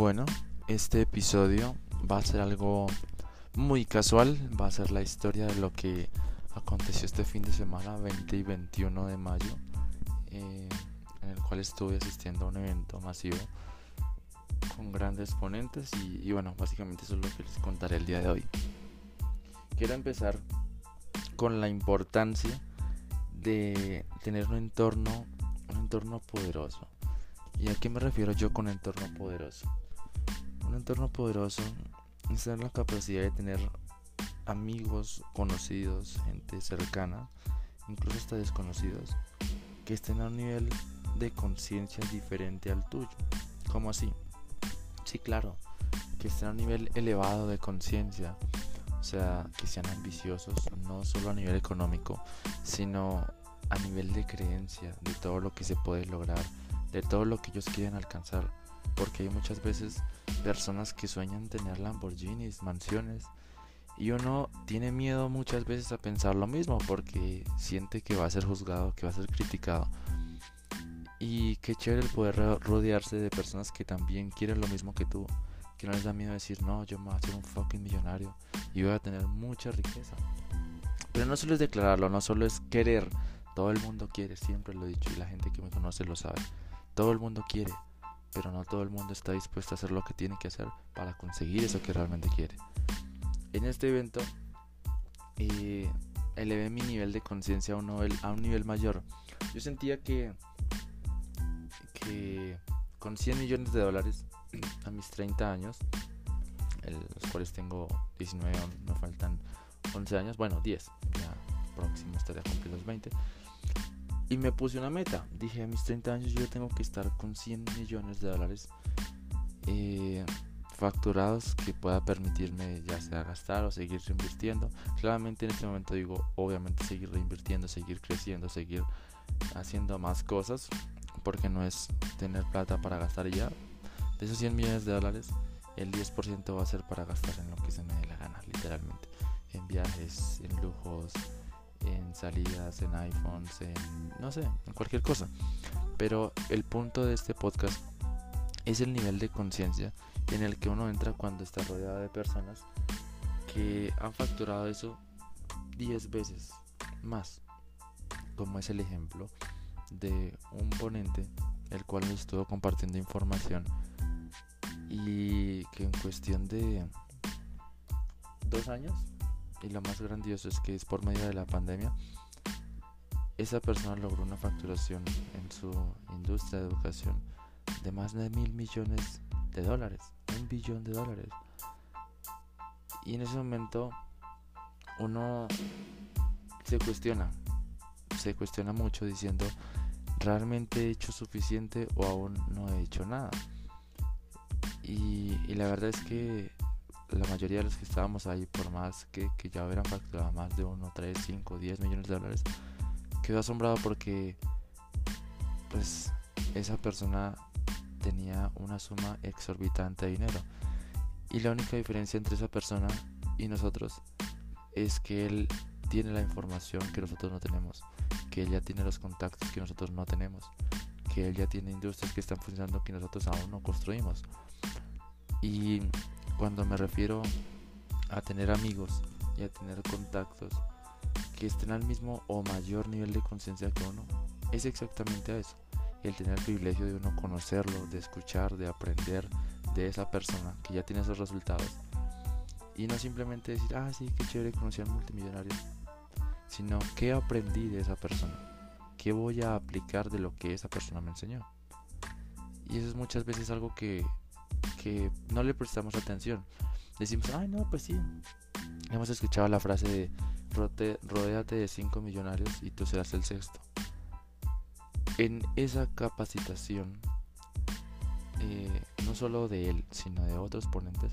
Bueno, este episodio va a ser algo muy casual, va a ser la historia de lo que aconteció este fin de semana, 20 y 21 de mayo, eh, en el cual estuve asistiendo a un evento masivo con grandes ponentes y, y bueno, básicamente eso es lo que les contaré el día de hoy. Quiero empezar con la importancia de tener un entorno, un entorno poderoso. ¿Y a qué me refiero yo con entorno poderoso? Un entorno poderoso es la capacidad de tener amigos, conocidos, gente cercana, incluso hasta desconocidos, que estén a un nivel de conciencia diferente al tuyo. ¿Cómo así? Sí, claro, que estén a un nivel elevado de conciencia, o sea, que sean ambiciosos, no solo a nivel económico, sino a nivel de creencia, de todo lo que se puede lograr, de todo lo que ellos quieren alcanzar. Porque hay muchas veces personas que sueñan tener Lamborghinis, mansiones, y uno tiene miedo muchas veces a pensar lo mismo porque siente que va a ser juzgado, que va a ser criticado. Y qué chévere el poder rodearse de personas que también quieren lo mismo que tú. Que no les da miedo decir, no, yo me voy a hacer un fucking millonario y voy a tener mucha riqueza. Pero no solo es declararlo, no solo es querer. Todo el mundo quiere, siempre lo he dicho y la gente que me conoce lo sabe. Todo el mundo quiere, pero no todo el mundo está dispuesto a hacer lo que tiene que hacer para conseguir eso que realmente quiere. En este evento eh, elevé mi nivel de conciencia a, a un nivel mayor. Yo sentía que, que con 100 millones de dólares a mis 30 años, los cuales tengo 19, me faltan 11 años, bueno 10, ya próximo estaría a cumplir los 20 y me puse una meta. Dije, a mis 30 años yo tengo que estar con 100 millones de dólares eh, facturados que pueda permitirme ya sea gastar o seguir reinvirtiendo. Claramente en este momento digo, obviamente seguir reinvirtiendo, seguir creciendo, seguir haciendo más cosas. Porque no es tener plata para gastar ya. De esos 100 millones de dólares, el 10% va a ser para gastar en lo que se me dé la gana, literalmente. En viajes, en lujos, en salidas, en iPhones, en no sé, en cualquier cosa. Pero el punto de este podcast es el nivel de conciencia en el que uno entra cuando está rodeado de personas que han facturado eso 10 veces más. Como es el ejemplo de un ponente el cual me estuvo compartiendo información y que en cuestión de dos años y lo más grandioso es que es por medio de la pandemia, esa persona logró una facturación en su industria de educación de más de mil millones de dólares, un billón de dólares. Y en ese momento uno se cuestiona, se cuestiona mucho diciendo, ¿realmente he hecho suficiente o aún no he hecho nada? Y, y la verdad es que la mayoría de los que estábamos ahí, por más que, ya hubieran facturado más de 1, 3, 5, 10 millones de dólares, quedó asombrado porque pues esa persona tenía una suma exorbitante de dinero. Y la única diferencia entre esa persona y nosotros es que él tiene la información que nosotros no tenemos, que él ya tiene los contactos que nosotros no tenemos, que él ya tiene industrias que están funcionando que nosotros aún no construimos. Y cuando me refiero a tener amigos y a tener contactos que estén al mismo o mayor nivel de conciencia que uno, es exactamente eso. El tener el privilegio de uno conocerlo, de escuchar, de aprender de esa persona que ya tiene esos resultados. Y no simplemente decir, ah, sí, qué chévere conocer al multimillonario. Sino, ¿qué aprendí de esa persona? ¿Qué voy a aplicar de lo que esa persona me enseñó? Y eso es muchas veces algo que que no le prestamos atención. Decimos, ay, no, pues sí. Hemos escuchado la frase de rodéate de cinco millonarios y tú serás el sexto. En esa capacitación, eh, no solo de él, sino de otros ponentes,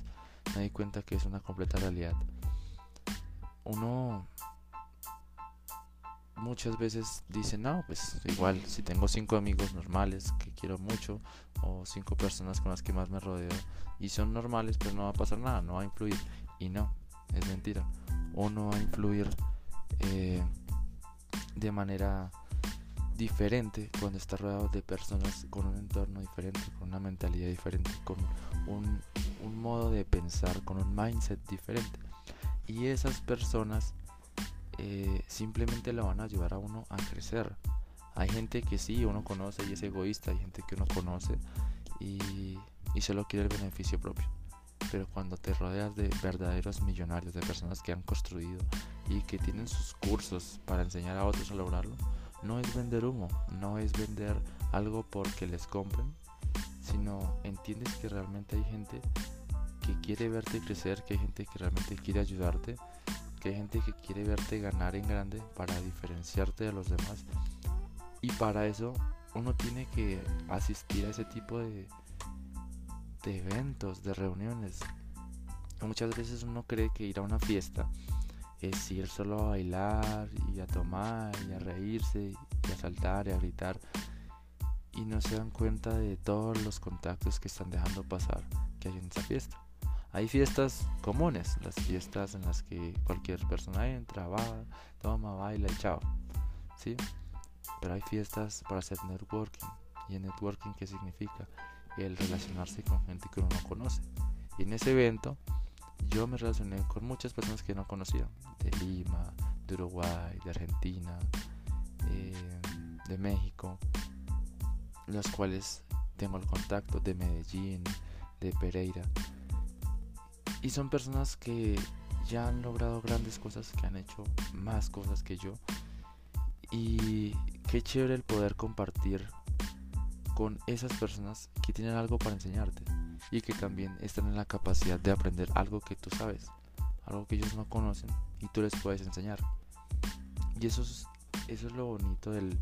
me di cuenta que es una completa realidad. Uno muchas veces dicen, no, pues igual si tengo cinco amigos normales que quiero mucho o cinco personas con las que más me rodeo y son normales, pues no va a pasar nada, no va a influir. Y no, es mentira. Uno va a influir eh, de manera diferente cuando está rodeado de personas con un entorno diferente, con una mentalidad diferente, con un, un modo de pensar, con un mindset diferente. Y esas personas eh, simplemente lo van a ayudar a uno a crecer. Hay gente que sí, uno conoce y es egoísta, hay gente que uno conoce y, y solo quiere el beneficio propio. Pero cuando te rodeas de verdaderos millonarios, de personas que han construido y que tienen sus cursos para enseñar a otros a lograrlo, no es vender humo, no es vender algo porque les compren, sino entiendes que realmente hay gente que quiere verte crecer, que hay gente que realmente quiere ayudarte, que hay gente que quiere verte ganar en grande para diferenciarte de los demás. Y para eso uno tiene que asistir a ese tipo de, eventos, de reuniones. Muchas veces uno cree que ir a una fiesta es ir solo a bailar y a tomar y a reírse y a saltar y a gritar y no se dan cuenta de todos los contactos que están dejando pasar que hay en esa fiesta. Hay fiestas comunes, las fiestas en las que cualquier persona entra, va, toma, baila y chao. ¿Sí? Pero hay fiestas para hacer networking. ¿Y el networking qué significa? El relacionarse con gente que uno no conoce. Y en ese evento yo me relacioné con muchas personas que no conocía. De Lima, de Uruguay, de Argentina, eh, de México. Los cuales tengo el contacto de Medellín, de Pereira. Y son personas que ya han logrado grandes cosas, que han hecho más cosas que yo. Y qué chévere el poder compartir con esas personas que tienen algo para enseñarte y que también están en la capacidad de aprender algo que tú sabes, algo que ellos no conocen y tú les puedes enseñar. Y eso es, eso es lo bonito del,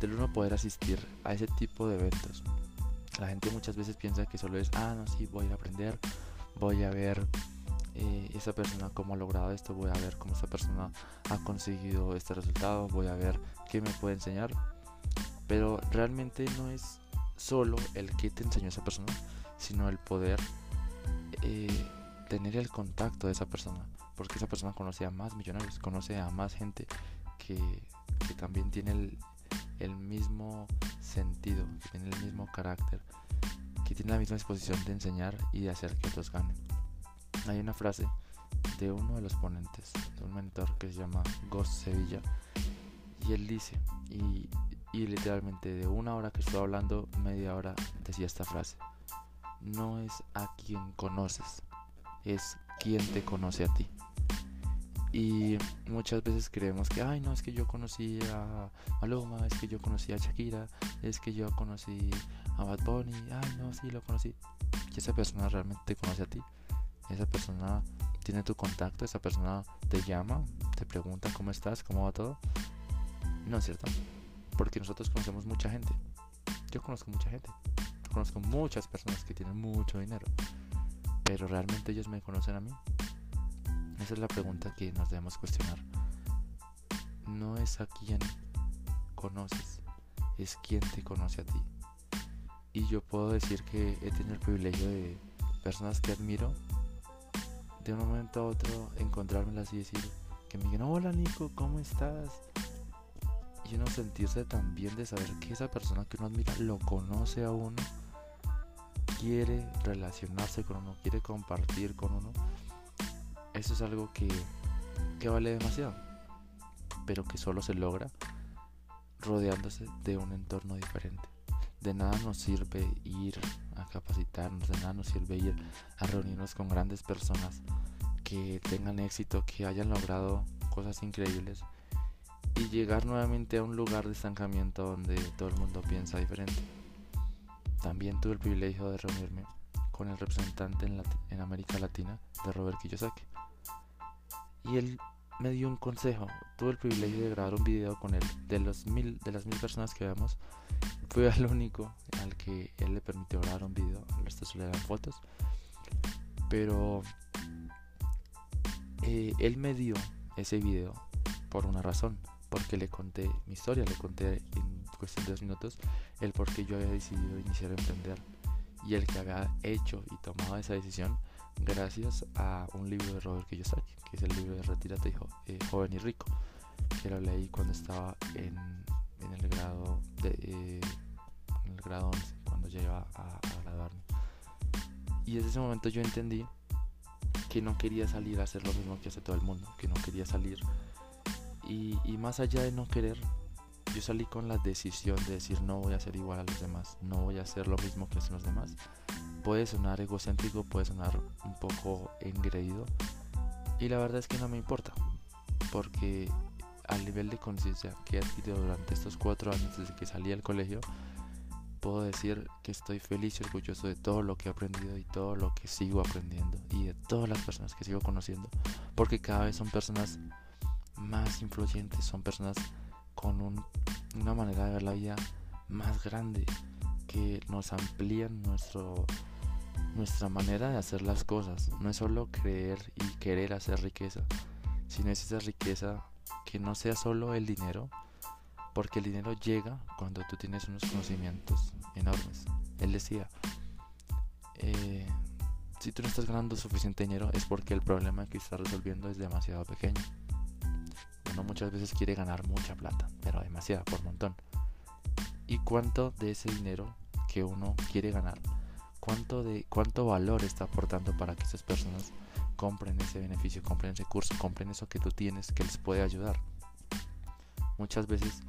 del uno poder asistir a ese tipo de eventos. La gente muchas veces piensa que solo es, ah, no, sí, voy a aprender voy a ver eh, esa persona cómo ha logrado esto, voy a ver cómo esa persona ha conseguido este resultado, voy a ver qué me puede enseñar. Pero realmente no es solo el que te enseñó esa persona, sino el poder eh, tener el contacto de esa persona. Porque esa persona conoce a más millonarios, conoce a más gente que, que también tiene el, el mismo sentido, que tiene el mismo carácter que tiene la misma disposición de enseñar y de hacer que otros ganen. Hay una frase de uno de los ponentes, de un mentor que se llama Ghost Sevilla, y él dice, y, y literalmente de una hora que estoy hablando, media hora decía esta frase, no es a quien conoces, es quien te conoce a ti. Y muchas veces creemos que, ay, no, es que yo conocí a Maluma, es que yo conocí a Shakira, es que yo conocí a Bad Bunny, ay, no, sí, lo conocí. Y esa persona realmente te conoce a ti. Esa persona tiene tu contacto, esa persona te llama, te pregunta cómo estás, cómo va todo. No es cierto, porque nosotros conocemos mucha gente. Yo conozco mucha gente. Conozco muchas personas que tienen mucho dinero. Pero realmente ellos me conocen a mí. Esa es la pregunta que nos debemos cuestionar. No es a quien conoces, es quien te conoce a ti. Y yo puedo decir que he tenido el privilegio de personas que admiro, de un momento a otro encontrármelas y decir que me digan, hola Nico, ¿cómo estás? Y uno sentirse tan bien de saber que esa persona que uno admira lo conoce a uno, quiere relacionarse con uno, quiere compartir con uno eso es algo que, que vale demasiado, pero que solo se logra rodeándose de un entorno diferente. De nada nos sirve ir a capacitarnos, de nada nos sirve ir a reunirnos con grandes personas que tengan éxito, que hayan logrado cosas increíbles y llegar nuevamente a un lugar de estancamiento donde todo el mundo piensa diferente. También tuve el privilegio de reunirme con el representante en, en América Latina de Robert Kiyosaki y él me dio un consejo. Tuve el privilegio de grabar un video con él. De, los mil, de las mil personas que vemos, fui el único al que él le permitió grabar un video. Al resto solo eran fotos. Pero eh, él me dio ese video por una razón. Porque le conté mi historia, le conté en cuestión de dos minutos el por qué yo había decidido iniciar a emprender. Y el que había hecho y tomado esa decisión gracias a un libro de Robert Kiyosaki, que es el libro de Retírate eh, joven y rico, que lo leí cuando estaba en, el grado grado 11, cuando iba a, a graduarme. Y desde ese momento yo entendí que no quería salir a hacer lo mismo que hace todo el mundo, que no quería salir. Y, y más allá de no querer, yo salí con la decisión de decir no voy a ser igual a los demás, no voy a hacer lo mismo que hacen los demás. Puede sonar egocéntrico, puede sonar un poco engreído y la verdad es que no me importa, porque al nivel de conciencia que he adquirido durante estos cuatro años desde que salí del colegio, puedo decir que estoy feliz y orgulloso de todo lo que he aprendido y todo lo que sigo aprendiendo y de todas las personas que sigo conociendo, porque cada vez son personas más influyentes, son personas con una manera de ver la vida más grande, que nos amplían nuestro, nuestra manera de hacer las cosas. No es solo creer y querer hacer riqueza, sino es esa riqueza que no sea solo el dinero, porque el dinero llega cuando tú tienes unos conocimientos enormes. Él decía, eh, si tú no estás ganando suficiente dinero es porque el problema que estás resolviendo es demasiado pequeño. Uno muchas veces quiere ganar mucha plata, pero demasiada, por montón. ¿Y cuánto de ese dinero que uno quiere ganar, cuánto, de, cuánto valor está aportando para que esas personas compren ese beneficio, compren ese curso, compren eso que tú tienes que les puede ayudar? Muchas veces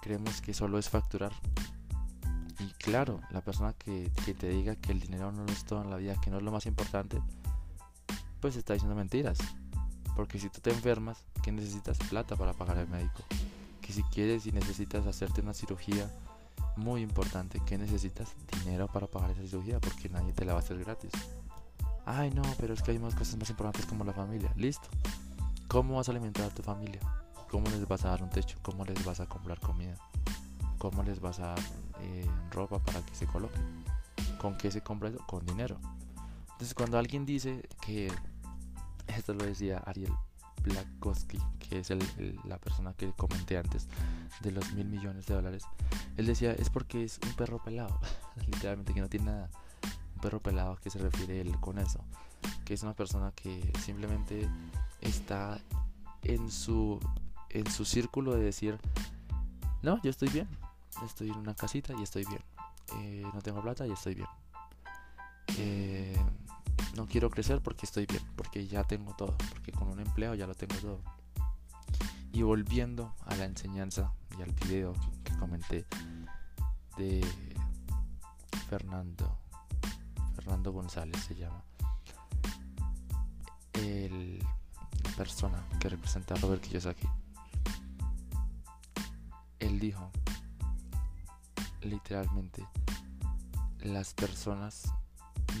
creemos que solo es facturar. Y claro, la persona que, que te diga que el dinero no es todo en la vida, que no es lo más importante, pues está diciendo mentiras. Porque si tú te enfermas, ¿qué necesitas? Plata para pagar al médico. Que si quieres y necesitas hacerte una cirugía muy importante, ¿qué necesitas? Dinero para pagar esa cirugía, porque nadie te la va a hacer gratis. Ay, no, pero es que hay más cosas más importantes como la familia. Listo. ¿Cómo vas a alimentar a tu familia? ¿Cómo les vas a dar un techo? ¿Cómo les vas a comprar comida? ¿Cómo les vas a dar eh, ropa para que se coloquen? ¿Con qué se compra eso? Con dinero. Entonces cuando alguien dice que esto lo decía Ariel Blakowski, que es la persona que comenté antes de los mil millones de dólares. Él decía, es porque es un perro pelado, literalmente que no tiene nada. Un perro pelado, ¿a qué se refiere él con eso? Que es una persona que simplemente está en su, en su círculo de decir, no, yo estoy bien, estoy en una casita y estoy bien. Eh, no tengo plata y estoy bien. Eh, no quiero crecer porque estoy bien, porque ya tengo todo, porque con un empleo ya lo tengo todo. Y volviendo a la enseñanza y al video que comenté de Fernando, Fernando González se llama, el, la persona que representa a Robert Kiyosaki, él dijo literalmente, las personas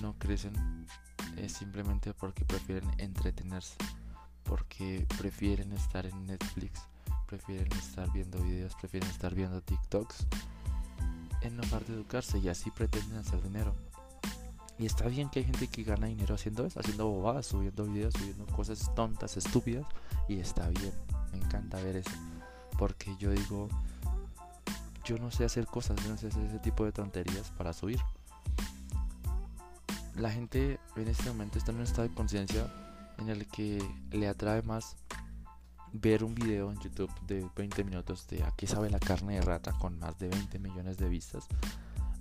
no crecen es simplemente porque prefieren entretenerse, porque prefieren estar en Netflix, prefieren estar viendo videos, prefieren estar viendo TikToks, en lugar de educarse y así pretenden hacer dinero. Y está bien que hay gente que gana dinero haciendo eso, haciendo bobadas, subiendo videos, subiendo cosas tontas, estúpidas, y está bien, me encanta ver eso, porque yo digo, yo no sé hacer cosas, yo no sé hacer ese tipo de tonterías para subir la gente en este momento está en un estado de conciencia en el que le atrae más ver un video en YouTube de 20 minutos de a qué sabe la carne de rata con más de 20 millones de vistas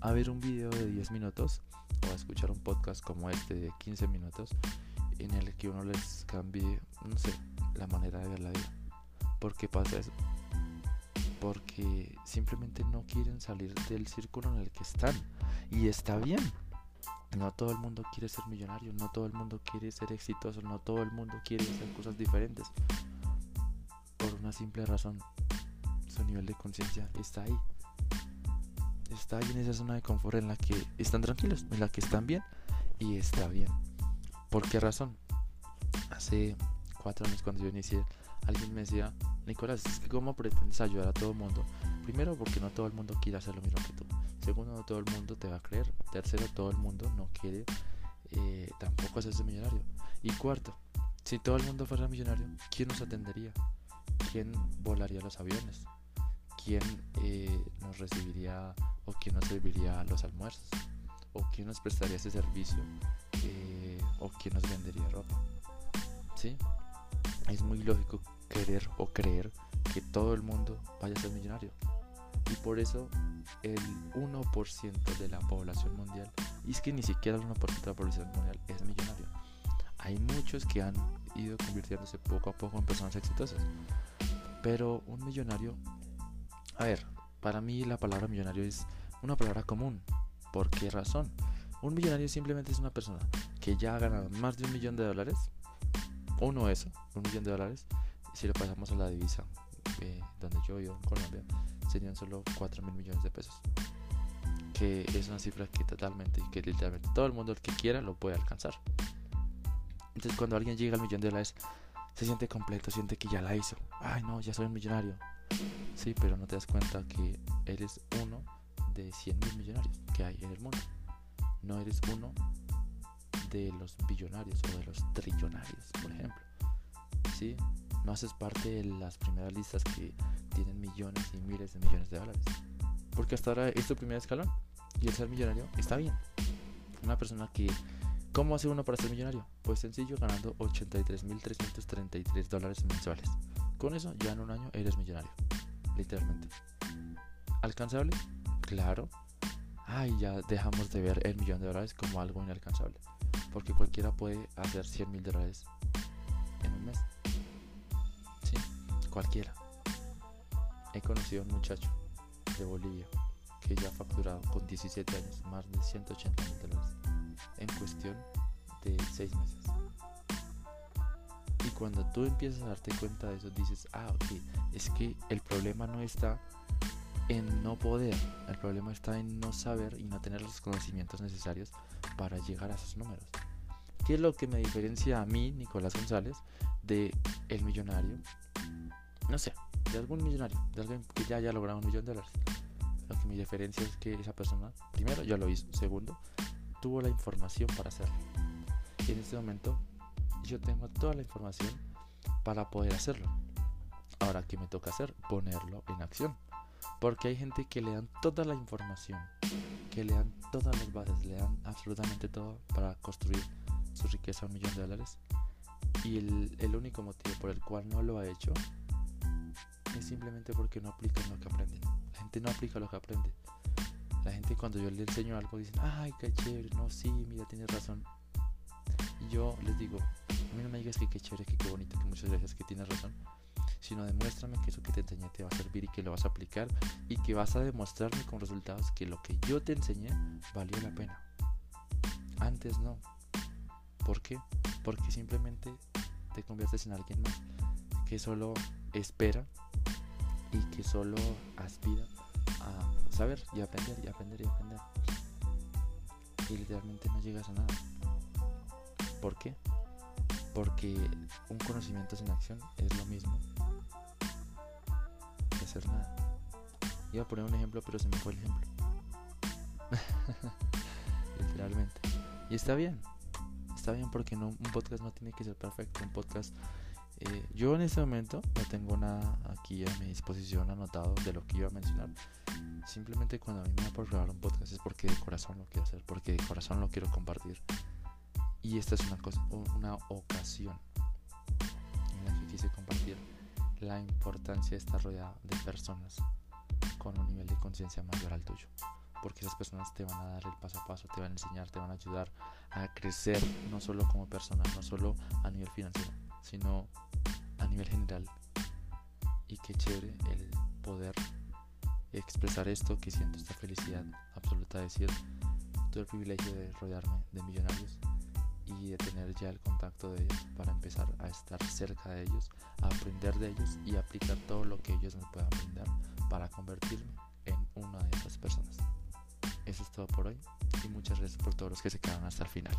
a ver un video de 10 minutos o a escuchar un podcast como este de 15 minutos en el que uno les cambie, no sé, la manera de ver la vida. ¿Por qué pasa eso? Porque simplemente no quieren salir del círculo en el que están. Y está bien. No todo el mundo quiere ser millonario, no todo el mundo quiere ser exitoso, no todo el mundo quiere hacer cosas diferentes. Por una simple razón, su nivel de conciencia está ahí. Está ahí en esa zona de confort en la que están tranquilos, en la que están bien y está bien. ¿Por qué razón? Hace cuatro años cuando yo inicié, alguien me decía, Nicolás, cómo pretendes ayudar a todo el mundo. Primero porque no todo el mundo quiere hacer lo mismo que tú. Segundo, todo el mundo te va a creer. Tercero, todo el mundo no quiere eh, tampoco hacerse millonario. Y cuarto, si todo el mundo fuera millonario, ¿quién nos atendería? ¿Quién volaría los aviones? ¿Quién eh, nos recibiría o quién nos serviría los almuerzos? ¿O quién nos prestaría ese servicio? Eh, ¿O quién nos vendería ropa? ¿Sí? Es muy lógico querer o creer que todo el mundo vaya a ser millonario. Y por eso el 1% de la población mundial, y es que ni siquiera el 1% de la población mundial es millonario. Hay muchos que han ido convirtiéndose poco a poco en personas exitosas. Pero un millonario, a ver, para mí la palabra millonario es una palabra común. ¿Por qué razón? Un millonario simplemente es una persona que ya ha ganado más de un millón de dólares, uno eso, un millón de dólares, si lo pasamos a la divisa eh, donde yo vivo en Colombia, serían solo 4 mil millones de pesos. Que es una cifra que totalmente, que literalmente todo el mundo el que quiera lo puede alcanzar. Entonces cuando alguien llega al millón de dólares, se siente completo, siente que ya la hizo. Ay no, ya soy un millonario. Sí, pero no te das cuenta que eres uno de 100 mil millonarios que hay en el mundo. No eres uno de los billonarios o de los trillonarios, por ejemplo. ¿Sí? No haces parte de las primeras listas que tienen millones y miles de millones de dólares. Porque hasta ahora es tu primer escalón. Y el ser millonario está bien. Una persona que... ¿Cómo hace uno para ser millonario? Pues sencillo, ganando 83.333 dólares mensuales. Con eso ya en un año eres millonario. Literalmente. ¿Alcanzable? Claro. Ay, ya dejamos de ver el millón de dólares como algo inalcanzable. Porque cualquiera puede hacer 100 mil dólares en un mes. Cualquiera. He conocido a un muchacho de Bolivia que ya ha facturado con 17 años más de 180 mil dólares en cuestión de 6 meses. Y cuando tú empiezas a darte cuenta de eso, dices, ah, ok, es que el problema no está en no poder, el problema está en no saber y no tener los conocimientos necesarios para llegar a esos números. ¿Qué es lo que me diferencia a mí, Nicolás González, de el millonario? No sé, de algún millonario, de alguien que ya haya logrado un millón de dólares. Lo que me diferencia es que esa persona, primero, ya lo hizo. Segundo, tuvo la información para hacerlo. Y en este momento yo tengo toda la información para poder hacerlo. Ahora, ¿qué me toca hacer? Ponerlo en acción. Porque hay gente que le dan toda la información, que le dan todas las bases, le dan absolutamente todo para construir su riqueza a un millón de dólares. Y el, el único motivo por el cual no lo ha hecho simplemente porque no aplican lo que aprenden. La gente no aplica lo que aprende. La gente cuando yo le enseño algo dicen, ay, qué chévere, no, sí, mira, tienes razón. Y yo les digo, a mí no me digas que qué chévere, que qué bonito, que muchas gracias, que tienes razón. Sino demuéstrame que eso que te enseñé te va a servir y que lo vas a aplicar y que vas a demostrarme con resultados que lo que yo te enseñé valió la pena. Antes no. ¿Por qué? Porque simplemente te conviertes en alguien más que solo espera y que solo aspira a saber y aprender y aprender y aprender. Y literalmente no llegas a nada. ¿Por qué? Porque un conocimiento sin acción es lo mismo que hacer nada. Iba a poner un ejemplo, pero se me fue el ejemplo. literalmente. Y está bien. Está bien porque no, un podcast no tiene que ser perfecto. Un podcast eh, yo en este momento no tengo nada aquí a mi disposición anotado de lo que iba a mencionar. Simplemente cuando a mí me da por grabar un podcast es porque de corazón lo quiero hacer, porque de corazón lo quiero compartir. Y esta es una, cosa, una ocasión en la que quise compartir la importancia de estar rodeado de personas con un nivel de conciencia mayor al tuyo. Porque esas personas te van a dar el paso a paso, te van a enseñar, te van a ayudar a crecer, no solo como persona, no solo a nivel financiero, sino a nivel general. Y qué chévere el poder expresar esto, que siento esta felicidad absoluta de decir, tuve el privilegio de rodearme de millonarios y de tener ya el contacto de ellos para empezar a estar cerca de ellos, a aprender de ellos y aplicar todo lo que ellos me puedan brindar para convertirme en una de esas personas. Eso es todo por hoy y muchas gracias por todos los que se quedan hasta el final.